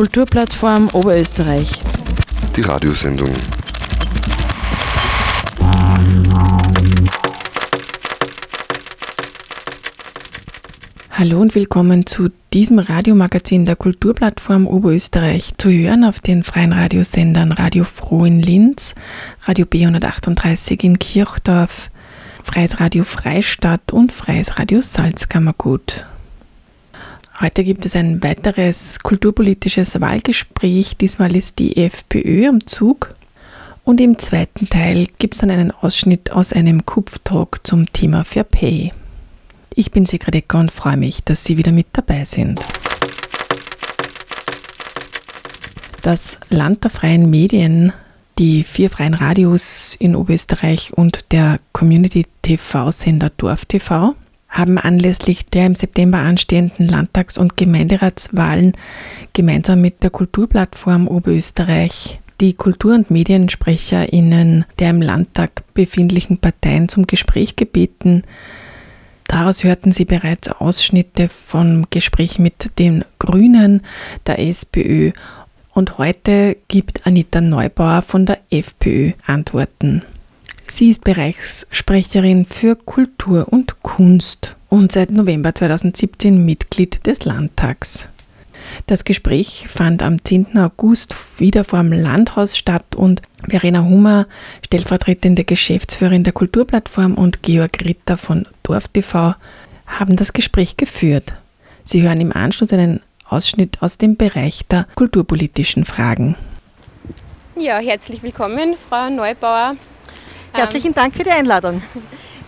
Kulturplattform Oberösterreich. Die Radiosendung. Hallo und willkommen zu diesem Radiomagazin der Kulturplattform Oberösterreich. Zu hören auf den freien Radiosendern Radio Froh in Linz, Radio B138 in Kirchdorf, Freies Radio Freistadt und Freies Radio Salzkammergut. Heute gibt es ein weiteres kulturpolitisches Wahlgespräch. Diesmal ist die FPÖ am Zug. Und im zweiten Teil gibt es dann einen Ausschnitt aus einem Kupftalk zum Thema Fair Pay. Ich bin Sigrid Ecker und freue mich, dass Sie wieder mit dabei sind. Das Land der freien Medien, die vier freien Radios in Oberösterreich und der Community-TV-Sender Dorf TV haben anlässlich der im September anstehenden Landtags- und Gemeinderatswahlen gemeinsam mit der Kulturplattform Oberösterreich die Kultur- und Mediensprecherinnen der im Landtag befindlichen Parteien zum Gespräch gebeten, Daraus hörten Sie bereits Ausschnitte vom Gespräch mit den Grünen, der SPÖ und heute gibt Anita Neubauer von der FPÖ Antworten. Sie ist Bereichssprecherin für Kultur und Kunst und seit November 2017 Mitglied des Landtags. Das Gespräch fand am 10. August wieder vor dem Landhaus statt und Verena Hummer, stellvertretende Geschäftsführerin der Kulturplattform und Georg Ritter von Dorf TV haben das Gespräch geführt. Sie hören im Anschluss einen Ausschnitt aus dem Bereich der kulturpolitischen Fragen. Ja, herzlich willkommen, Frau Neubauer. Herzlichen Dank für die Einladung.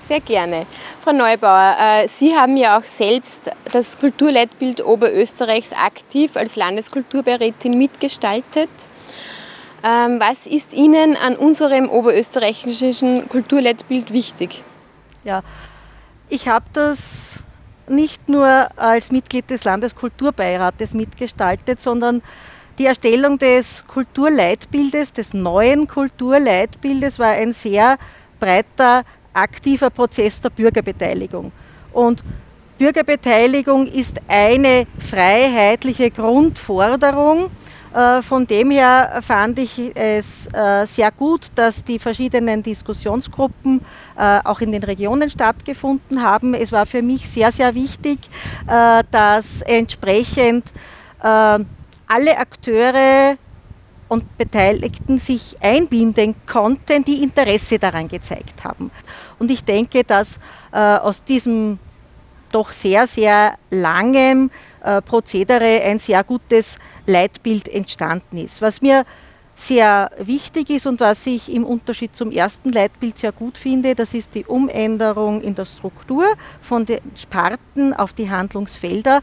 Sehr gerne. Frau Neubauer, äh, Sie haben ja auch selbst das Kulturleitbild Oberösterreichs aktiv als Landeskulturberätin mitgestaltet. Ähm, was ist Ihnen an unserem oberösterreichischen Kulturleitbild wichtig? Ja, ich habe das nicht nur als Mitglied des Landeskulturbeirates mitgestaltet, sondern die Erstellung des Kulturleitbildes, des neuen Kulturleitbildes war ein sehr breiter, aktiver Prozess der Bürgerbeteiligung. Und Bürgerbeteiligung ist eine freiheitliche Grundforderung, äh, von dem her fand ich es äh, sehr gut, dass die verschiedenen Diskussionsgruppen äh, auch in den Regionen stattgefunden haben. Es war für mich sehr, sehr wichtig, dass entsprechend alle Akteure und Beteiligten sich einbinden konnten, die Interesse daran gezeigt haben. Und ich denke, dass aus diesem doch sehr, sehr langen Prozedere ein sehr gutes Leitbild entstanden ist. Was mir sehr wichtig ist und was ich im Unterschied zum ersten Leitbild sehr gut finde, das ist die Umänderung in der Struktur von den Sparten auf die Handlungsfelder.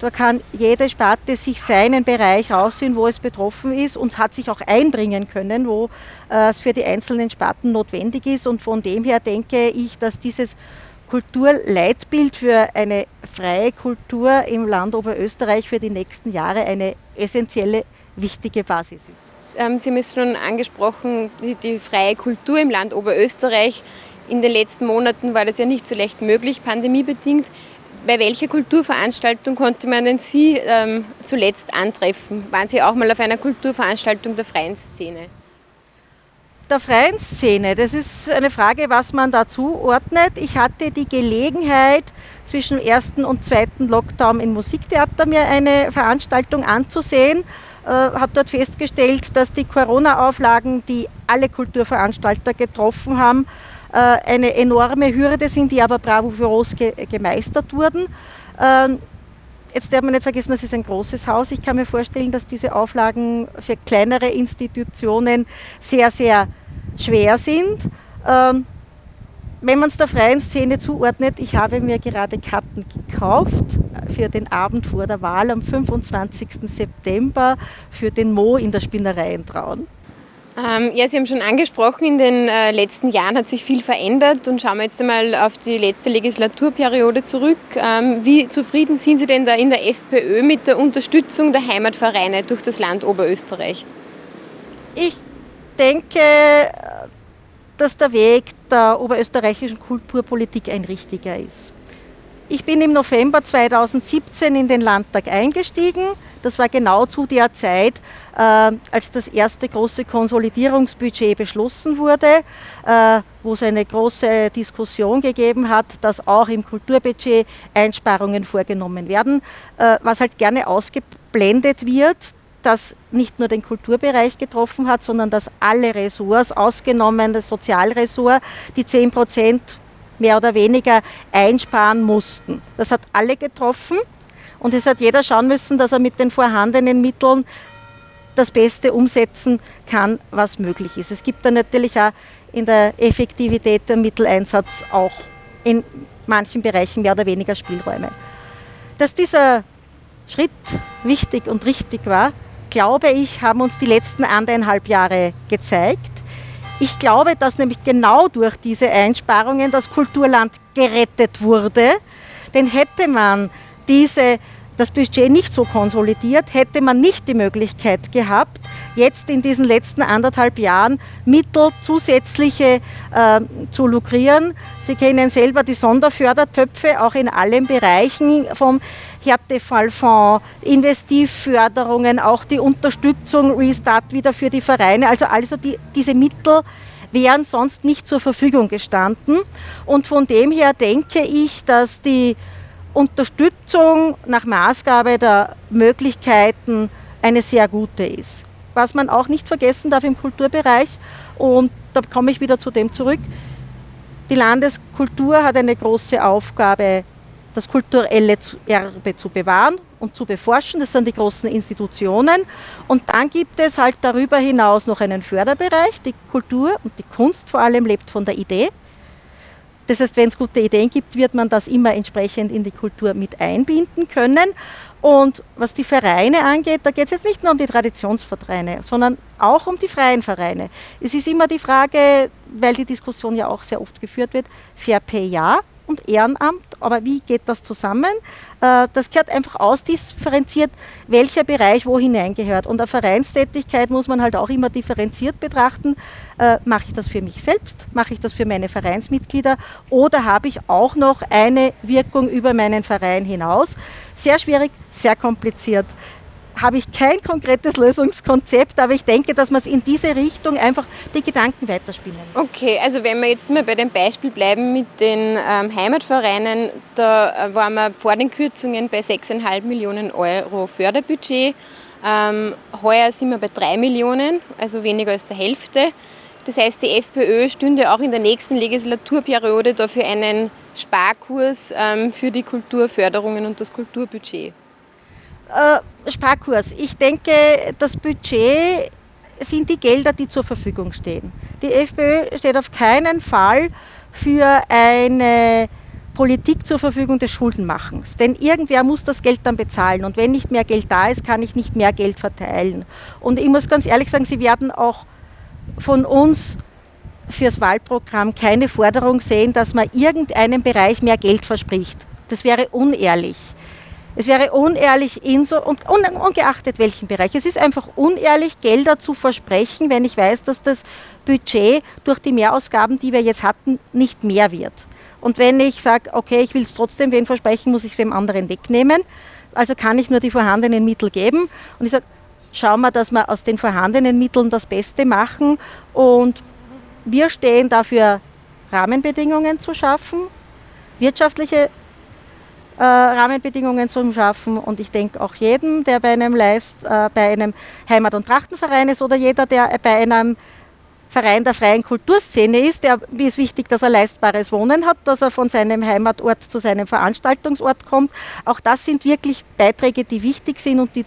Da kann jede Sparte sich seinen Bereich raussehen, wo es betroffen ist und hat sich auch einbringen können, wo äh, es für die einzelnen Sparten notwendig ist. Und von dem her denke ich, dass dieses Kulturleitbild für eine freie Kultur im Land Oberösterreich für die nächsten Jahre eine essentielle, wichtige Basis ist. Ähm, Sie haben es schon angesprochen, die, freie Kultur im Land Oberösterreich. In den letzten Monaten war das ja nicht so leicht möglich, pandemiebedingt. Bei welcher Kulturveranstaltung konnte man denn Sie ähm, zuletzt antreffen? Waren Sie auch mal auf einer Kulturveranstaltung der freien Szene? der freien Szene, das ist eine Frage, was man da zuordnet. Ich hatte die Gelegenheit, zwischen ersten und zweiten Lockdown im Musiktheater mir eine Veranstaltung anzusehen. Äh, habe dort festgestellt, dass die Corona-Auflagen, die alle Kulturveranstalter getroffen haben, eine enorme Hürde sind, die aber bravourös ge gemeistert wurden. Ähm, Jetzt darf man nicht vergessen, das ist ein großes Haus. Ich kann mir vorstellen, dass diese Auflagen für kleinere Institutionen sehr, sehr schwer sind. Ähm, wenn man es der freien Szene zuordnet, ich habe mir gerade Karten gekauft für den Abend vor der Wahl am 25. September für den Mo in der Spinnerei in Traun. Ähm, ja, Sie haben schon angesprochen, in den äh, letzten Jahren hat sich viel verändert und schauen wir jetzt einmal auf die letzte Legislaturperiode zurück. Ähm, wie zufrieden sind Sie denn da in der FPÖ mit der Unterstützung der Heimatvereine durch das Land Oberösterreich? Ich denke, dass der Weg der oberösterreichischen Kulturpolitik ein richtiger ist. Ich bin im November 2017 in den Landtag eingestiegen. Das war genau zu der Zeit, äh, als das erste große Konsolidierungsbudget beschlossen wurde, äh, wo es eine große Diskussion gegeben hat, dass auch im Kulturbudget Einsparungen vorgenommen werden, äh, was halt gerne ausgeblendet wird, das nicht nur den Kulturbereich getroffen hat, sondern dass alle Ressorts, ausgenommen das Sozialressort, die 10 Prozent mehr oder weniger einsparen mussten. Das hat alle getroffen und es hat jeder schauen müssen, dass er mit den vorhandenen Mitteln das Beste umsetzen kann, was möglich ist. Es gibt da natürlich auch in der Effektivität der Mitteleinsatz auch in manchen Bereichen mehr oder weniger Spielräume. Dass dieser Schritt wichtig und richtig war, glaube ich, haben uns die letzten anderthalb Jahre gezeigt. Ich glaube, dass nämlich genau durch diese Einsparungen das Kulturland gerettet wurde. Denn hätte man diese das Budget nicht so konsolidiert, hätte man nicht die Möglichkeit gehabt, jetzt in diesen letzten anderthalb Jahren Mittel zusätzliche äh, zu lukrieren. Sie kennen selber die Sonderfördertöpfe, auch in allen Bereichen vom Härtefallfonds, Investivförderungen, auch die Unterstützung Restart wieder für die Vereine. Also, also die, diese Mittel wären sonst nicht zur Verfügung gestanden. Und von dem her denke ich, dass die Unterstützung nach Maßgabe der Möglichkeiten eine sehr gute ist. Was man auch nicht vergessen darf im Kulturbereich, und da komme ich wieder zu dem zurück, die Landeskultur hat eine große Aufgabe, das kulturelle Erbe zu bewahren und zu beforschen. Das sind die großen Institutionen. Und dann gibt es halt darüber hinaus noch einen Förderbereich. Die Kultur und die Kunst vor allem lebt von der Idee. Das heißt, wenn es gute Ideen gibt, wird man das immer entsprechend in die Kultur mit einbinden können. Und was die Vereine angeht, da geht es jetzt nicht nur um die Traditionsvereine, sondern auch um die freien Vereine. Es ist immer die Frage, weil die Diskussion ja auch sehr oft geführt wird, Fair Pay ja, und Ehrenamt, aber wie geht das zusammen? Äh, das gehört einfach ausdifferenziert, welcher Bereich wo hineingehört. Und eine Vereinstätigkeit muss man halt auch immer differenziert betrachten. Äh, mache ich das für mich selbst? Mache ich das für meine Vereinsmitglieder? Oder habe ich auch noch eine Wirkung über meinen Verein hinaus? Sehr schwierig, sehr kompliziert habe ich kein konkretes Lösungskonzept, aber ich denke, dass man es in diese Richtung einfach die Gedanken weiterspielen. Okay, also wenn wir jetzt mal bei dem Beispiel bleiben mit den ähm, Heimatvereinen, da äh, waren wir vor den Kürzungen bei 6,5 Millionen Euro Förderbudget. Ähm, heuer sind wir bei 3 Millionen, also weniger als der Hälfte. Das heißt, die FPÖ stünde auch in der nächsten Legislaturperiode dafür einen Sparkurs ähm, für die Kulturförderungen und das Kulturbudget. Äh, Sparkurs. Ich denke, das Budget sind die Gelder, die zur Verfügung stehen. Die FPÖ steht auf keinen Fall für eine Politik zur Verfügung des Schuldenmachens. Denn irgendwer muss das Geld dann bezahlen. Und wenn nicht mehr Geld da ist, kann ich nicht mehr Geld verteilen. Und ich muss ganz ehrlich sagen, Sie werden auch von uns fürs Wahlprogramm keine Forderung sehen, dass man irgendeinem Bereich mehr Geld verspricht. Das wäre unehrlich. Es wäre unehrlich, inso, und ungeachtet welchen Bereich. Es ist einfach unehrlich, Gelder zu versprechen, wenn ich weiß, dass das Budget durch die Mehrausgaben, die wir jetzt hatten, nicht mehr wird. Und wenn ich sage, okay, ich will es trotzdem wen versprechen, muss ich es dem anderen wegnehmen. Also kann ich nur die vorhandenen Mittel geben. Und ich sage, schauen wir, dass wir aus den vorhandenen Mitteln das Beste machen. Und wir stehen dafür, Rahmenbedingungen zu schaffen, wirtschaftliche äh, Rahmenbedingungen zu schaffen. Und ich denke auch jedem, der bei einem, Leist, äh, bei einem Heimat- und Trachtenverein ist oder jeder, der bei einem Verein der freien Kulturszene ist, der ist wichtig, dass er leistbares Wohnen hat, dass er von seinem Heimatort zu seinem Veranstaltungsort kommt. Auch das sind wirklich Beiträge, die wichtig sind und die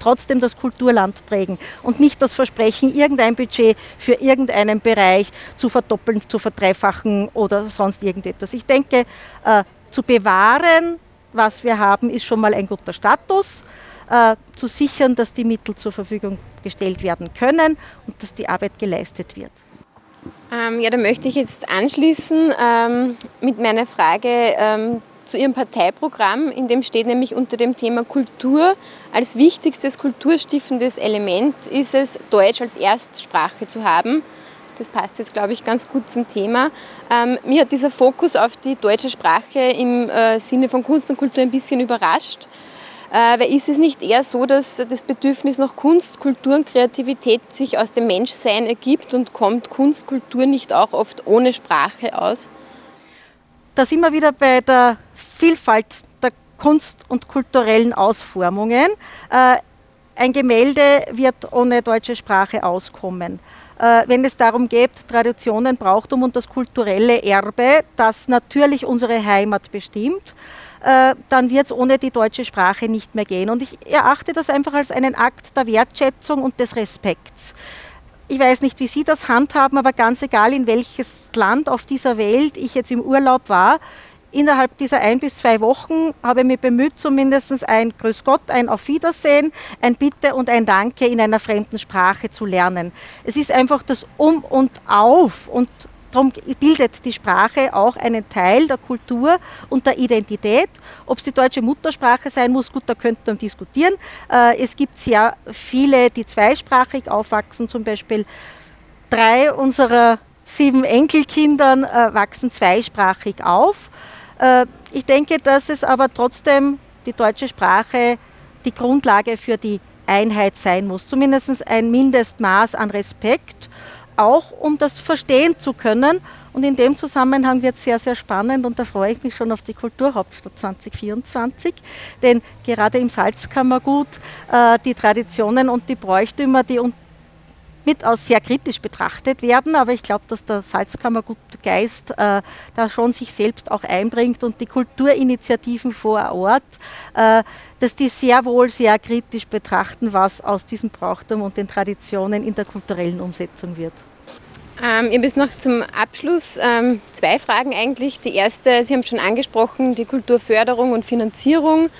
trotzdem das Kulturland prägen und nicht das Versprechen, irgendein Budget für irgendeinen Bereich zu verdoppeln, zu verdreifachen oder sonst irgendetwas. Ich denke, äh, zu bewahren, was wir haben, ist schon mal ein guter Status. Äh, zu sichern, dass die Mittel zur Verfügung gestellt werden können und dass die Arbeit geleistet wird. Ähm, ja, da möchte ich jetzt anschließen ähm, mit meiner Frage ähm, zu Ihrem Parteiprogramm. In dem steht nämlich unter dem Thema Kultur als wichtigstes kulturstiftendes Element ist es, Deutsch als Erstsprache zu haben. Das passt jetzt, glaube ich, ganz gut zum Thema. Ähm, mir hat dieser Fokus auf die deutsche Sprache im äh, Sinne von Kunst und Kultur ein bisschen überrascht. Äh, weil ist es nicht eher so, dass das Bedürfnis nach Kunst, Kultur und Kreativität sich aus dem Menschsein ergibt und kommt Kunst, Kultur nicht auch oft ohne Sprache aus? Da sind wir wieder bei der Vielfalt der Kunst- und kulturellen Ausformungen. Äh, ein Gemälde wird ohne deutsche Sprache auskommen. Äh, wenn es darum geht, Traditionen, Brauchtum und das kulturelle Erbe, das natürlich unsere Heimat bestimmt, äh, dann wird es ohne die deutsche Sprache nicht mehr gehen. Und ich erachte das einfach als einen Akt der Wertschätzung und des Respekts. Ich weiß nicht, wie Sie das handhaben, aber ganz egal, in welches Land auf dieser Welt ich jetzt im Urlaub war, innerhalb dieser ein bis zwei Wochen habe ich mich bemüht, zumindest ein Grüß Gott, ein Auf Wiedersehen, ein Bitte und ein Danke in einer fremden Sprache zu lernen. Es ist einfach das Um und Auf und Darum bildet die Sprache auch einen Teil der Kultur und der Identität. Ob es die deutsche Muttersprache sein muss, gut, da könnte man diskutieren. Äh, es gibt sehr viele, die zweisprachig aufwachsen, zum Beispiel drei unserer sieben Enkelkindern äh, wachsen zweisprachig auf. Äh, ich denke, dass es aber trotzdem die deutsche Sprache die Grundlage für die Einheit sein muss. Zumindest ein Mindestmaß an Respekt, auch um das verstehen zu können. Und in dem Zusammenhang wird es sehr, sehr spannend und da freue ich mich schon auf die Kulturhauptstadt 2024. Denn gerade im Salzkammergut äh, die Traditionen und die Bräuchtümer, die mit aus sehr kritisch betrachtet werden, aber ich glaube, dass der Salzkammergutgeist äh, da schon sich selbst auch einbringt und die Kulturinitiativen vor Ort, äh, dass die sehr wohl sehr kritisch betrachten, was aus diesem Brauchtum und den Traditionen in der kulturellen Umsetzung wird. Ähm, ich habe jetzt noch zum Abschluss ähm, zwei Fragen eigentlich. Die erste, Sie haben schon angesprochen, die Kulturförderung und Finanzierung.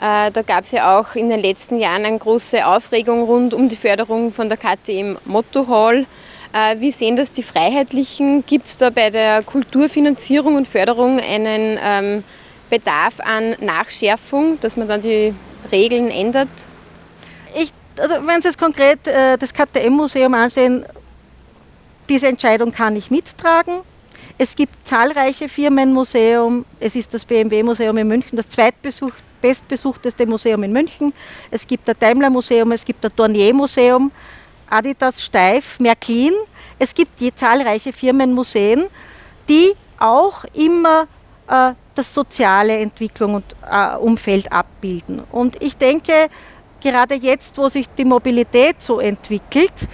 Äh, da gab es ja auch in den letzten Jahren eine große Aufregung rund um die Förderung von der KTM Motto Hall. Äh, wie sehen das die Freiheitlichen? Gibt es da bei der Kulturfinanzierung und Förderung einen ähm, Bedarf an Nachschärfung, dass man dann die Regeln ändert? Ich, also wenn Sie jetzt konkret äh, das KTM-Museum ansehen, diese Entscheidung kann ich mittragen. Es gibt zahlreiche Firmenmuseum. Es ist das BMW-Museum in München, das zweitbesucht bestbesuchteste Museum in München. Es gibt das Daimler Museum, es gibt das Dornier Museum, Adidas, Steif, Märklin. Es gibt die zahlreiche Firmenmuseen, die auch immer äh, das soziale Entwicklung und äh, Umfeld abbilden. Und ich denke, gerade jetzt, wo sich die Mobilität so entwickelt,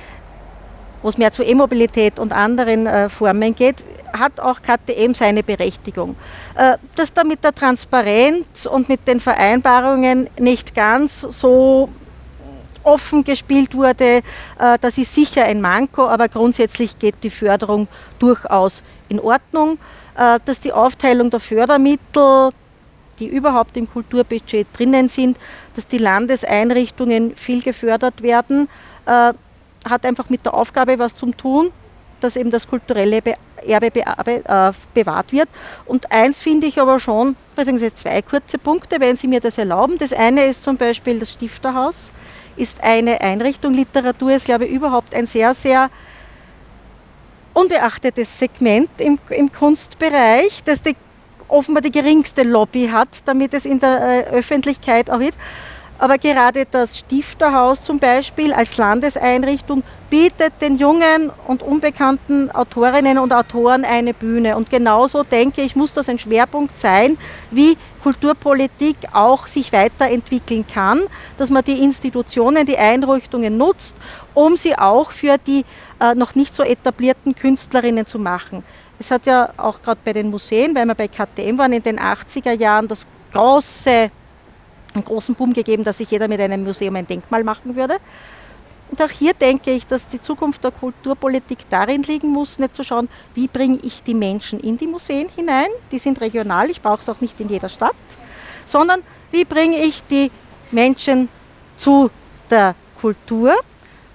wo es mehr zu E-Mobilität und anderen äh, Formen geht, hat auch KTM seine Berechtigung. Äh, dass da mit der Transparenz und mit den Vereinbarungen nicht ganz so offen gespielt wurde, äh, das ist sicher ein Manko, aber grundsätzlich geht die Förderung durchaus in Ordnung. Äh, dass die Aufteilung der Fördermittel, die überhaupt im Kulturbudget drinnen sind, dass die Landeseinrichtungen viel gefördert werden, hat einfach mit der Aufgabe was zu tun, dass eben das kulturelle Erbe äh, bewahrt wird. Und eins finde ich aber schon, beziehungsweise zwei kurze Punkte, wenn Sie mir das erlauben. Das eine ist zum Beispiel das Stifterhaus, ist eine Einrichtung. Literatur ist, glaube ich, überhaupt ein sehr, sehr unbeachtetes Segment im, im Kunstbereich, das die, offenbar die geringste Lobby hat, damit es in der äh, Öffentlichkeit auch wird. Aber gerade das Stifterhaus zum Beispiel als Landeseinrichtung bietet den jungen und unbekannten Autorinnen und Autoren eine Bühne. Und genauso denke ich, muss das ein Schwerpunkt sein, wie Kulturpolitik auch sich weiterentwickeln kann, dass man die Institutionen, die Einrichtungen nutzt, um sie auch für die äh, noch nicht so etablierten Künstlerinnen zu machen. Es hat ja auch gerade bei den Museen, weil wir bei KTM waren, in den 80er Jahren das große einen großen Boom gegeben, dass sich jeder mit einem Museum ein Denkmal machen würde. Und auch hier denke ich, dass die Zukunft der Kulturpolitik darin liegen muss, nicht zu schauen, wie bringe ich die Menschen in die Museen hinein, die sind regional, ich brauche es auch nicht in jeder Stadt, sondern wie bringe ich die Menschen zu der Kultur,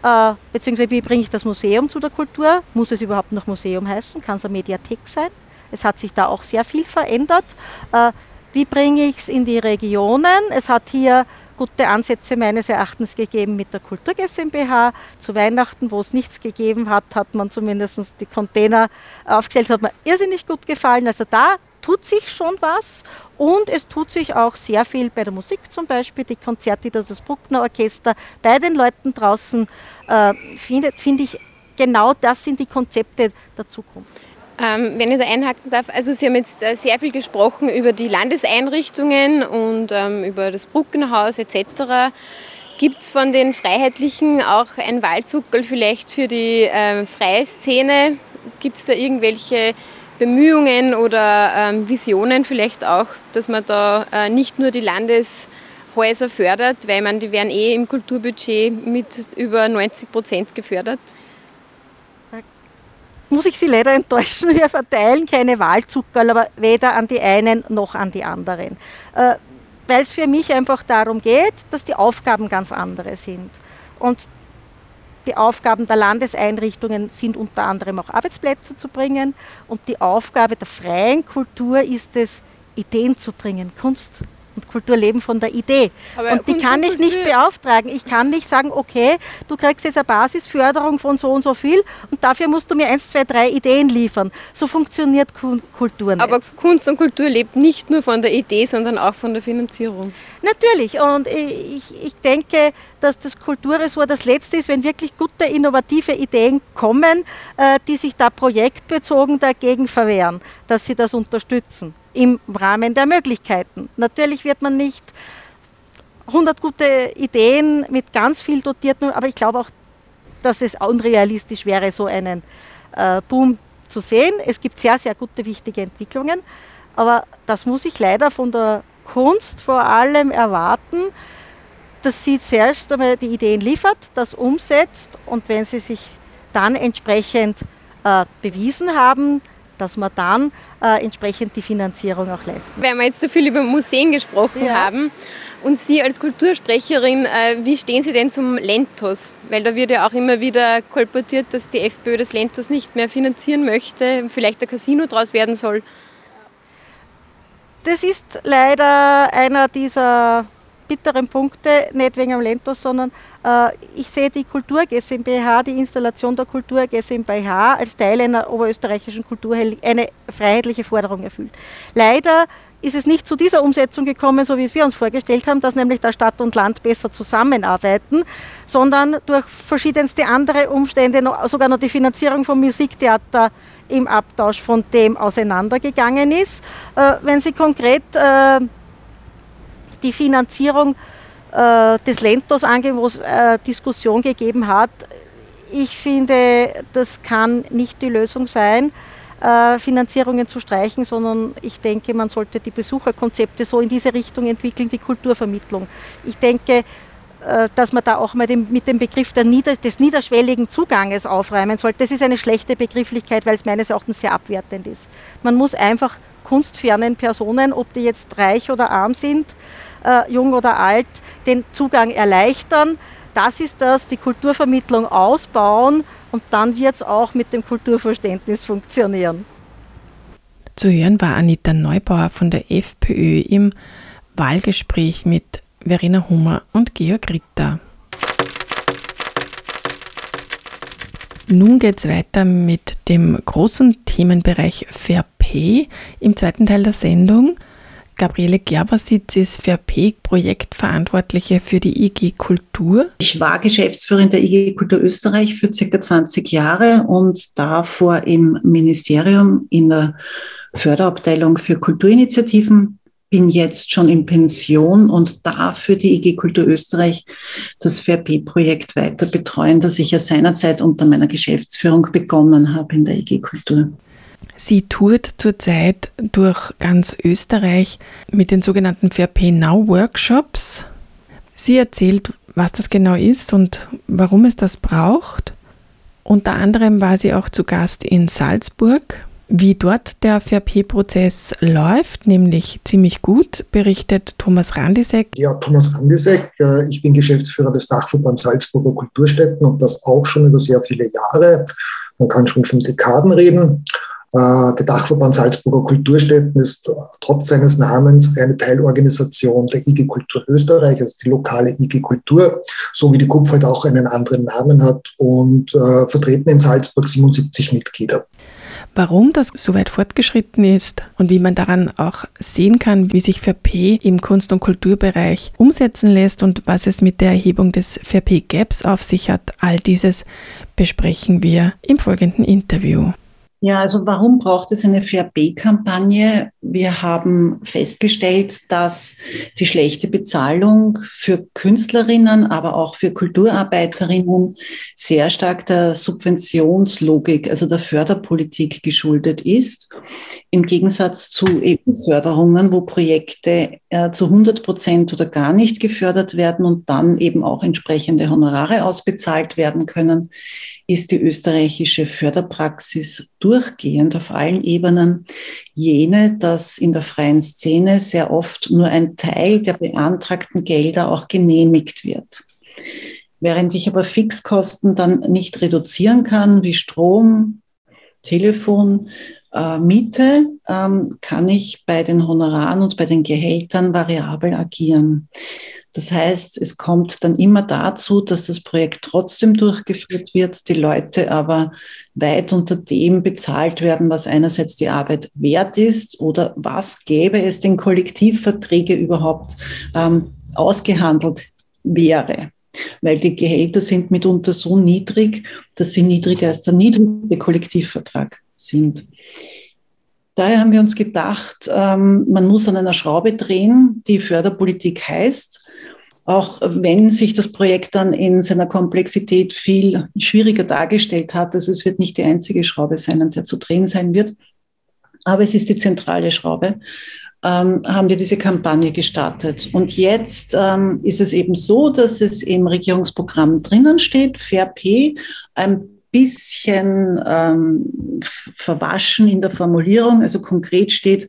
äh, beziehungsweise wie bringe ich das Museum zu der Kultur, muss es überhaupt noch Museum heißen, kann es eine Mediathek sein, es hat sich da auch sehr viel verändert. Äh, wie bringe ich es in die Regionen? Es hat hier gute Ansätze meines Erachtens gegeben mit der Kultur GmbH. Zu Weihnachten, wo es nichts gegeben hat, hat man zumindest die Container aufgestellt, hat mir irrsinnig gut gefallen. Also da tut sich schon was und es tut sich auch sehr viel bei der Musik zum Beispiel. Die Konzerte, die das Bruckner Orchester bei den Leuten draußen äh, findet, finde ich, genau das sind die Konzepte der Zukunft. Ähm, wenn ich da einhaken darf, also Sie haben jetzt äh, sehr viel gesprochen über die Landeseinrichtungen und ähm, über das Bruckenhaus etc. Gibt es von den Freiheitlichen auch ein Wahlzuckerl vielleicht für die äh, freie Szene? Gibt es da irgendwelche Bemühungen oder ähm, Visionen vielleicht auch, dass man da äh, nicht nur die Landeshäuser fördert, weil man die werden eh im Kulturbudget mit über 90 Prozent gefördert? Muss ich Sie leider enttäuschen, wir verteilen keine Wahlzuckerl, aber weder an die einen noch an die anderen. Äh, Weil es für mich einfach darum geht, dass die Aufgaben ganz andere sind. Und die Aufgaben der Landeseinrichtungen sind unter anderem auch Arbeitsplätze zu bringen. Und die Aufgabe der freien Kultur ist es, Ideen zu bringen, Kunst und Kultur leben von der Idee. Aber und die kann ich nicht beauftragen. Ich kann nicht sagen, okay, du kriegst jetzt eine Basisförderung von so und so viel und dafür musst du mir eins, zwei, drei Ideen liefern. So funktioniert Kultur nicht. Aber Kunst und Kultur lebt nicht nur von der Idee, sondern auch von der Finanzierung. Natürlich. Und ich, ich denke, dass das Kulturressort das Letzte ist, wenn wirklich gute, innovative Ideen kommen, äh, die sich da projektbezogen dagegen verwehren, dass sie das unterstützen im Rahmen der Möglichkeiten. Natürlich wird man nicht 100 gute Ideen mit ganz viel dotierten, aber ich glaube auch, dass es unrealistisch wäre, so einen äh, Boom zu sehen. Es gibt sehr, sehr gute, wichtige Entwicklungen, aber das muss ich leider von der Kunst vor allem erwarten, dass sie zuerst einmal die Ideen liefert, das umsetzt und wenn sie sich dann entsprechend äh, bewiesen haben, dass man dann äh, entsprechend die Finanzierung auch leisten. Weil wir jetzt so viel über Museen gesprochen ja. haben und Sie als Kultursprecherin, äh, wie stehen Sie denn zum Lentos? Weil da wird ja auch immer wieder kolportiert, dass die FPÖ das Lentos nicht mehr finanzieren möchte, vielleicht ein Casino draus werden soll. Das ist leider einer dieser bitteren Punkte, nicht wegen am Lentos, sondern äh, ich sehe die Kultur GmbH, die Installation der Kultur GmbH als Teil einer oberösterreichischen Kultur eine freiheitliche Forderung erfüllt. Leider ist es nicht zu dieser Umsetzung gekommen, so wie es wir uns vorgestellt haben, dass nämlich der Stadt und Land besser zusammenarbeiten, sondern durch verschiedenste andere Umstände, sogar noch die Finanzierung vom Musiktheater im Abtausch von dem auseinandergegangen ist. Äh, wenn Sie konkret äh, die Finanzierung äh, des Lentos angehen, wo es äh, Diskussion gegeben hat. Ich finde, das kann nicht die Lösung sein, äh, Finanzierungen zu streichen, sondern ich denke, man sollte die Besucherkonzepte so in diese Richtung entwickeln, die Kulturvermittlung. Ich denke, äh, dass man da auch mal dem, mit dem Begriff Nieder-, des niederschwelligen Zuganges aufräumen sollte. Das ist eine schlechte Begrifflichkeit, weil es meines Erachtens sehr abwertend ist. Man muss einfach kunstfernen Personen, ob die jetzt reich oder arm sind, äh, jung oder alt, den Zugang erleichtern. Das ist das, die Kulturvermittlung ausbauen und dann wird es auch mit dem Kulturverständnis funktionieren. Zu hören war Anita Neubauer von der FPÖ im Wahlgespräch mit Verena Hummer und Georg Ritter. Nun geht es weiter mit dem großen Themenbereich Fair Pay im zweiten Teil der Sendung. Gabriele Gerbasitz ist für Projektverantwortliche für die IG Kultur. Ich war Geschäftsführerin der IG Kultur Österreich für circa 20 Jahre und davor im Ministerium in der Förderabteilung für Kulturinitiativen. Bin jetzt schon in Pension und darf für die IG Kultur Österreich das FRP-Projekt weiter betreuen, das ich ja seinerzeit unter meiner Geschäftsführung begonnen habe in der IG Kultur. Sie tourt zurzeit durch ganz Österreich mit den sogenannten Fair Pay Now Workshops. Sie erzählt, was das genau ist und warum es das braucht. Unter anderem war sie auch zu Gast in Salzburg. Wie dort der Fair Pay-Prozess läuft, nämlich ziemlich gut, berichtet Thomas Randisek. Ja, Thomas Randisek, äh, ich bin Geschäftsführer des Dachverbands Salzburger Kulturstätten und das auch schon über sehr viele Jahre. Man kann schon von Dekaden reden. Äh, der Dachverband Salzburger Kulturstätten ist trotz seines Namens eine Teilorganisation der IG Kultur Österreich, also die lokale IG Kultur, so wie die KUPF halt auch einen anderen Namen hat und äh, vertreten in Salzburg 77 Mitglieder. Warum das so weit fortgeschritten ist und wie man daran auch sehen kann, wie sich VP im Kunst- und Kulturbereich umsetzen lässt und was es mit der Erhebung des VP Gaps auf sich hat, all dieses besprechen wir im folgenden Interview. Ja, also warum braucht es eine Fair-B-Kampagne? Wir haben festgestellt, dass die schlechte Bezahlung für Künstlerinnen, aber auch für Kulturarbeiterinnen sehr stark der Subventionslogik, also der Förderpolitik geschuldet ist. Im Gegensatz zu EU-Förderungen, wo Projekte äh, zu 100 Prozent oder gar nicht gefördert werden und dann eben auch entsprechende Honorare ausbezahlt werden können, ist die österreichische Förderpraxis durchgehend auf allen Ebenen jene, dass in der freien Szene sehr oft nur ein Teil der beantragten Gelder auch genehmigt wird. Während ich aber Fixkosten dann nicht reduzieren kann, wie Strom, Telefon, äh, Miete, ähm, kann ich bei den Honoraren und bei den Gehältern variabel agieren. Das heißt, es kommt dann immer dazu, dass das Projekt trotzdem durchgeführt wird, die Leute aber weit unter dem bezahlt werden, was einerseits die Arbeit wert ist oder was gäbe es denn Kollektivverträge überhaupt ähm, ausgehandelt wäre. Weil die Gehälter sind mitunter so niedrig, dass sie niedriger als der niedrigste Kollektivvertrag sind. Daher haben wir uns gedacht, ähm, man muss an einer Schraube drehen, die Förderpolitik heißt auch wenn sich das Projekt dann in seiner Komplexität viel schwieriger dargestellt hat. Also es wird nicht die einzige Schraube sein, an der zu drehen sein wird. Aber es ist die zentrale Schraube. Ähm, haben wir diese Kampagne gestartet. Und jetzt ähm, ist es eben so, dass es im Regierungsprogramm drinnen steht, FairP, ein bisschen ähm, verwaschen in der Formulierung. Also konkret steht,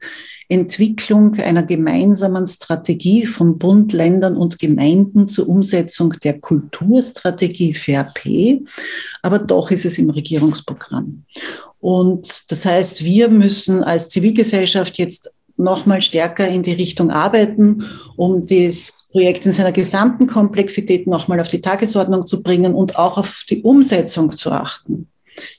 Entwicklung einer gemeinsamen Strategie von Bund, Ländern und Gemeinden zur Umsetzung der Kulturstrategie FAIRP. Aber doch ist es im Regierungsprogramm. Und das heißt, wir müssen als Zivilgesellschaft jetzt nochmal stärker in die Richtung arbeiten, um das Projekt in seiner gesamten Komplexität nochmal auf die Tagesordnung zu bringen und auch auf die Umsetzung zu achten,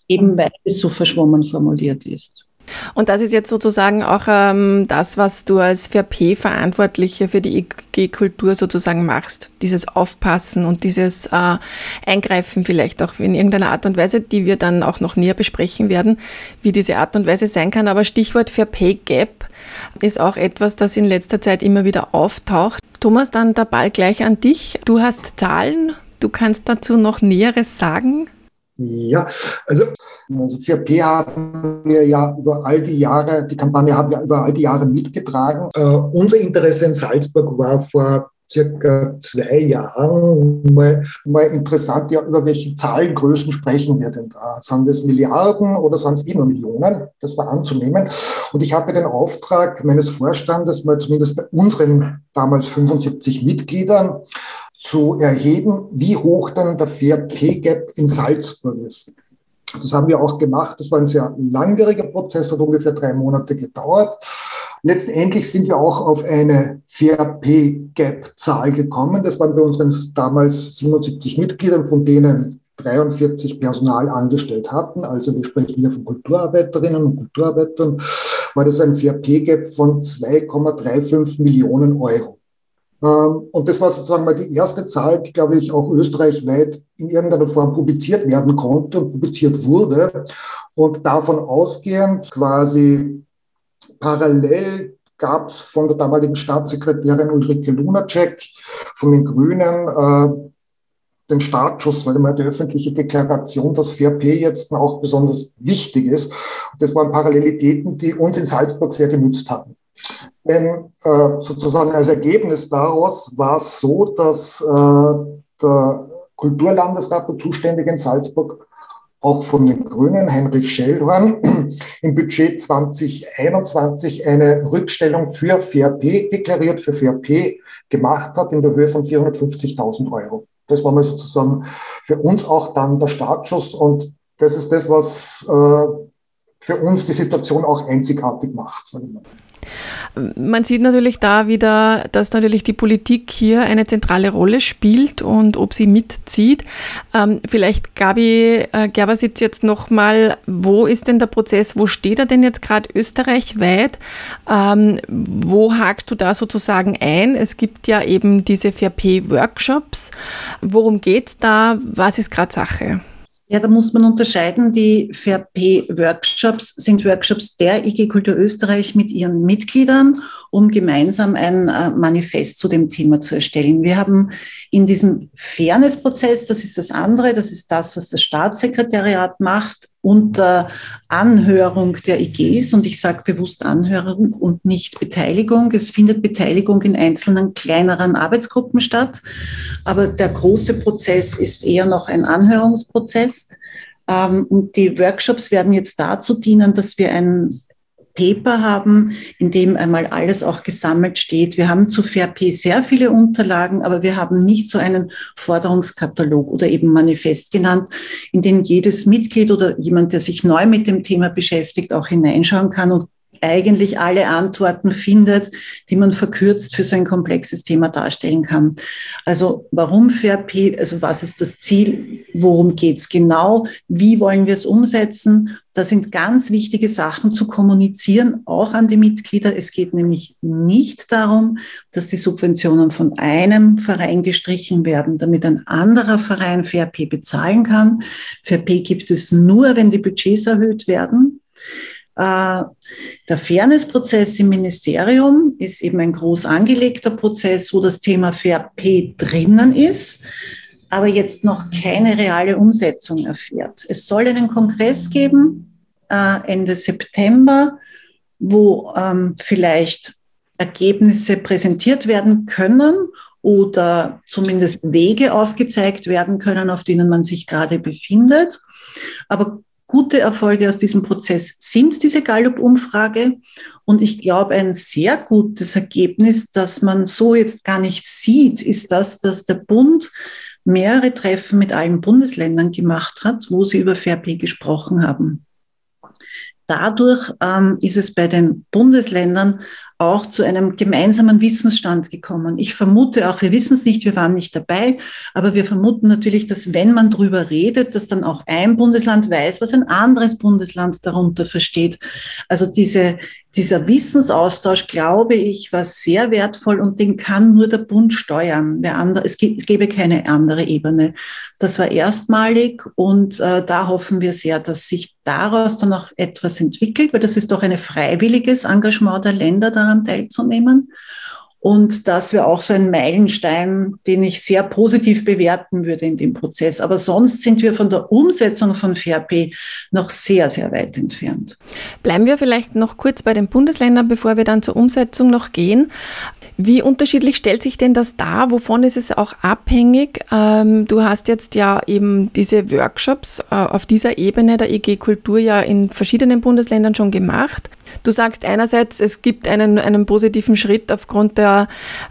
eben weil es so verschwommen formuliert ist. Und das ist jetzt sozusagen auch ähm, das, was du als VP-Verantwortliche für die IG-Kultur sozusagen machst. Dieses Aufpassen und dieses äh, Eingreifen vielleicht auch in irgendeiner Art und Weise, die wir dann auch noch näher besprechen werden, wie diese Art und Weise sein kann. Aber Stichwort VP-Gap ist auch etwas, das in letzter Zeit immer wieder auftaucht. Thomas, dann der Ball gleich an dich. Du hast Zahlen. Du kannst dazu noch Näheres sagen. Ja, also, also für P haben wir ja über all die Jahre, die Kampagne haben wir über all die Jahre mitgetragen. Äh, unser Interesse in Salzburg war vor circa zwei Jahren mal, mal interessant, ja, über welche Zahlengrößen sprechen wir denn da? Sind es Milliarden oder sind es immer Millionen? Das war anzunehmen. Und ich hatte den Auftrag meines Vorstandes, mal zumindest bei unseren damals 75 Mitgliedern, zu erheben, wie hoch denn der Fair Pay Gap in Salzburg ist. Das haben wir auch gemacht. Das war ein sehr langwieriger Prozess, hat ungefähr drei Monate gedauert. Letztendlich sind wir auch auf eine Fair Pay Gap Zahl gekommen. Das waren bei unseren damals 77 Mitgliedern, von denen 43 Personal angestellt hatten. Also wir sprechen hier von Kulturarbeiterinnen und Kulturarbeitern. War das ein Fair Pay Gap von 2,35 Millionen Euro. Ähm, und das war sozusagen mal die erste Zahl, die, glaube ich, auch österreichweit in irgendeiner Form publiziert werden konnte und publiziert wurde. Und davon ausgehend quasi parallel gab es von der damaligen Staatssekretärin Ulrike Lunacek von den Grünen äh, den Startschuss, sage mal, die öffentliche Deklaration, dass Fair jetzt auch besonders wichtig ist. Das waren Parallelitäten, die uns in Salzburg sehr genützt haben. Denn äh, sozusagen als Ergebnis daraus war es so, dass äh, der Kulturlandesrat der Zuständige in Salzburg auch von den Grünen, Heinrich Schellhorn, im Budget 2021 eine Rückstellung für FairP, deklariert für FairP, gemacht hat in der Höhe von 450.000 Euro. Das war mal sozusagen für uns auch dann der Startschuss und das ist das, was äh, für uns die Situation auch einzigartig macht. Man sieht natürlich da wieder, dass natürlich die Politik hier eine zentrale Rolle spielt und ob sie mitzieht. Ähm, vielleicht, Gabi äh, Gerbersitz, jetzt nochmal, wo ist denn der Prozess, wo steht er denn jetzt gerade österreichweit? Ähm, wo hakst du da sozusagen ein? Es gibt ja eben diese 4P-Workshops. Worum geht es da? Was ist gerade Sache? Ja, da muss man unterscheiden. Die VRP-Workshops sind Workshops der IG Kultur Österreich mit ihren Mitgliedern, um gemeinsam ein äh, Manifest zu dem Thema zu erstellen. Wir haben in diesem Fairness-Prozess, das ist das andere, das ist das, was das Staatssekretariat macht, unter Anhörung der IGs, und ich sage bewusst Anhörung und nicht Beteiligung. Es findet Beteiligung in einzelnen kleineren Arbeitsgruppen statt, aber der große Prozess ist eher noch ein Anhörungsprozess. Ähm, und die Workshops werden jetzt dazu dienen, dass wir ein Paper haben, in dem einmal alles auch gesammelt steht. Wir haben zu FAIRP sehr viele Unterlagen, aber wir haben nicht so einen Forderungskatalog oder eben Manifest genannt, in den jedes Mitglied oder jemand, der sich neu mit dem Thema beschäftigt, auch hineinschauen kann und eigentlich alle Antworten findet, die man verkürzt für so ein komplexes Thema darstellen kann. Also warum FAIRP, also was ist das Ziel, worum geht es genau, wie wollen wir es umsetzen? Da sind ganz wichtige Sachen zu kommunizieren, auch an die Mitglieder. Es geht nämlich nicht darum, dass die Subventionen von einem Verein gestrichen werden, damit ein anderer Verein FAIRP bezahlen kann. FAIRP gibt es nur, wenn die Budgets erhöht werden. Äh, der Fairness-Prozess im Ministerium ist eben ein groß angelegter Prozess, wo das Thema Fair P drinnen ist, aber jetzt noch keine reale Umsetzung erfährt. Es soll einen Kongress geben äh, Ende September, wo ähm, vielleicht Ergebnisse präsentiert werden können oder zumindest Wege aufgezeigt werden können, auf denen man sich gerade befindet. Aber Gute Erfolge aus diesem Prozess sind diese Gallup-Umfrage. Und ich glaube, ein sehr gutes Ergebnis, das man so jetzt gar nicht sieht, ist das, dass der Bund mehrere Treffen mit allen Bundesländern gemacht hat, wo sie über Fairplay gesprochen haben. Dadurch ähm, ist es bei den Bundesländern auch zu einem gemeinsamen Wissensstand gekommen. Ich vermute auch, wir wissen es nicht, wir waren nicht dabei, aber wir vermuten natürlich, dass wenn man darüber redet, dass dann auch ein Bundesland weiß, was ein anderes Bundesland darunter versteht. Also diese, dieser Wissensaustausch, glaube ich, war sehr wertvoll und den kann nur der Bund steuern. Andere, es gäbe keine andere Ebene. Das war erstmalig und äh, da hoffen wir sehr, dass sich daraus dann auch etwas entwickelt, weil das ist doch ein freiwilliges Engagement der Länder, daran teilzunehmen. Und das wäre auch so ein Meilenstein, den ich sehr positiv bewerten würde in dem Prozess. Aber sonst sind wir von der Umsetzung von FAIRP noch sehr, sehr weit entfernt. Bleiben wir vielleicht noch kurz bei den Bundesländern, bevor wir dann zur Umsetzung noch gehen. Wie unterschiedlich stellt sich denn das dar? Wovon ist es auch abhängig? Ähm, du hast jetzt ja eben diese Workshops äh, auf dieser Ebene der EG Kultur ja in verschiedenen Bundesländern schon gemacht. Du sagst einerseits, es gibt einen, einen positiven Schritt aufgrund der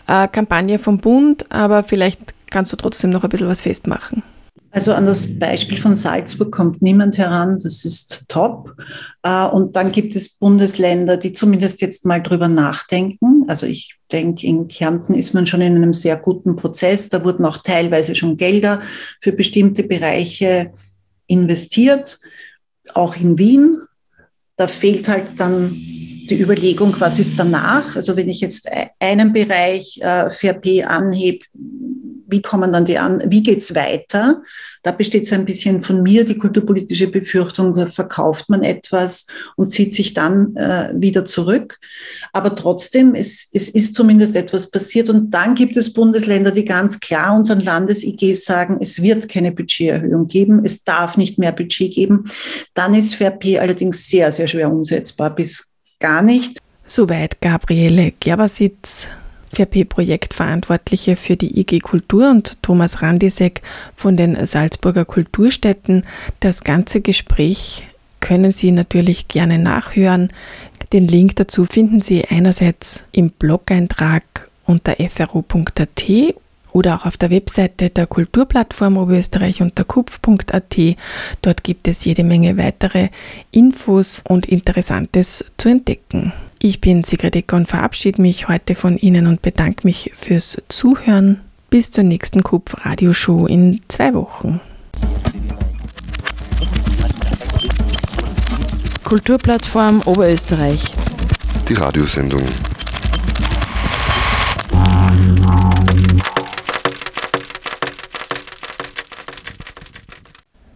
äh, Kampagne vom Bund, aber vielleicht kannst du trotzdem noch ein bisschen was festmachen. Also an das Beispiel von Salzburg kommt niemand heran, das ist top. Äh, und dann gibt es Bundesländer, die zumindest jetzt mal drüber nachdenken. Also ich denke, in Kärnten ist man schon in einem sehr guten Prozess. Da wurden auch teilweise schon Gelder für bestimmte Bereiche investiert. Auch in Wien da fehlt halt dann die Überlegung, was ist danach? Also wenn ich jetzt einen Bereich äh, FRP anhebe, wie kommen dann die an, wie geht's weiter? Da besteht so ein bisschen von mir die kulturpolitische Befürchtung, da verkauft man etwas und zieht sich dann äh, wieder zurück. Aber trotzdem, es, es ist zumindest etwas passiert. Und dann gibt es Bundesländer, die ganz klar unseren Landes-IGs sagen, es wird keine Budgeterhöhung geben, es darf nicht mehr Budget geben. Dann ist FRP allerdings sehr, sehr schwer umsetzbar, bis gar nicht. Soweit Gabriele Gerbasitz, FRP-Projektverantwortliche für die IG Kultur und Thomas Randisek von den Salzburger Kulturstätten. Das ganze Gespräch können Sie natürlich gerne nachhören. Den Link dazu finden Sie einerseits im Blog-Eintrag unter fro.at oder auch auf der Webseite der Kulturplattform Oberösterreich unter kupf.at. Dort gibt es jede Menge weitere Infos und Interessantes zu entdecken. Ich bin Sigrid Ecker und verabschiede mich heute von Ihnen und bedanke mich fürs Zuhören. Bis zur nächsten Kupf Radioshow in zwei Wochen. Kulturplattform Oberösterreich. Die Radiosendung